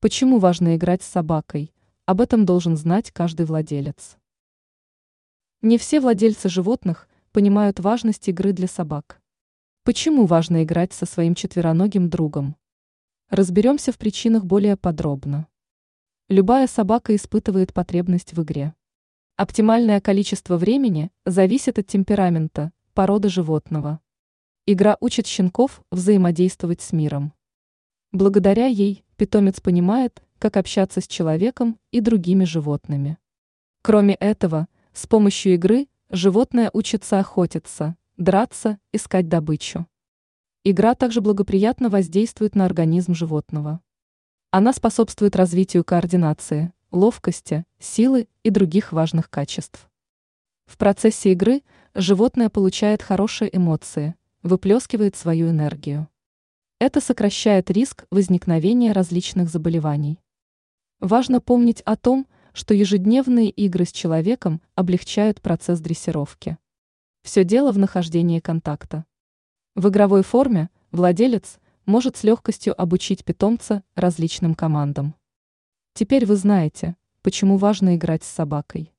Почему важно играть с собакой? Об этом должен знать каждый владелец. Не все владельцы животных понимают важность игры для собак. Почему важно играть со своим четвероногим другом? Разберемся в причинах более подробно. Любая собака испытывает потребность в игре. Оптимальное количество времени зависит от темперамента, породы животного. Игра учит щенков взаимодействовать с миром. Благодаря ей питомец понимает, как общаться с человеком и другими животными. Кроме этого, с помощью игры животное учится охотиться, драться, искать добычу. Игра также благоприятно воздействует на организм животного. Она способствует развитию координации, ловкости, силы и других важных качеств. В процессе игры животное получает хорошие эмоции, выплескивает свою энергию. Это сокращает риск возникновения различных заболеваний. Важно помнить о том, что ежедневные игры с человеком облегчают процесс дрессировки. Все дело в нахождении контакта. В игровой форме владелец может с легкостью обучить питомца различным командам. Теперь вы знаете, почему важно играть с собакой.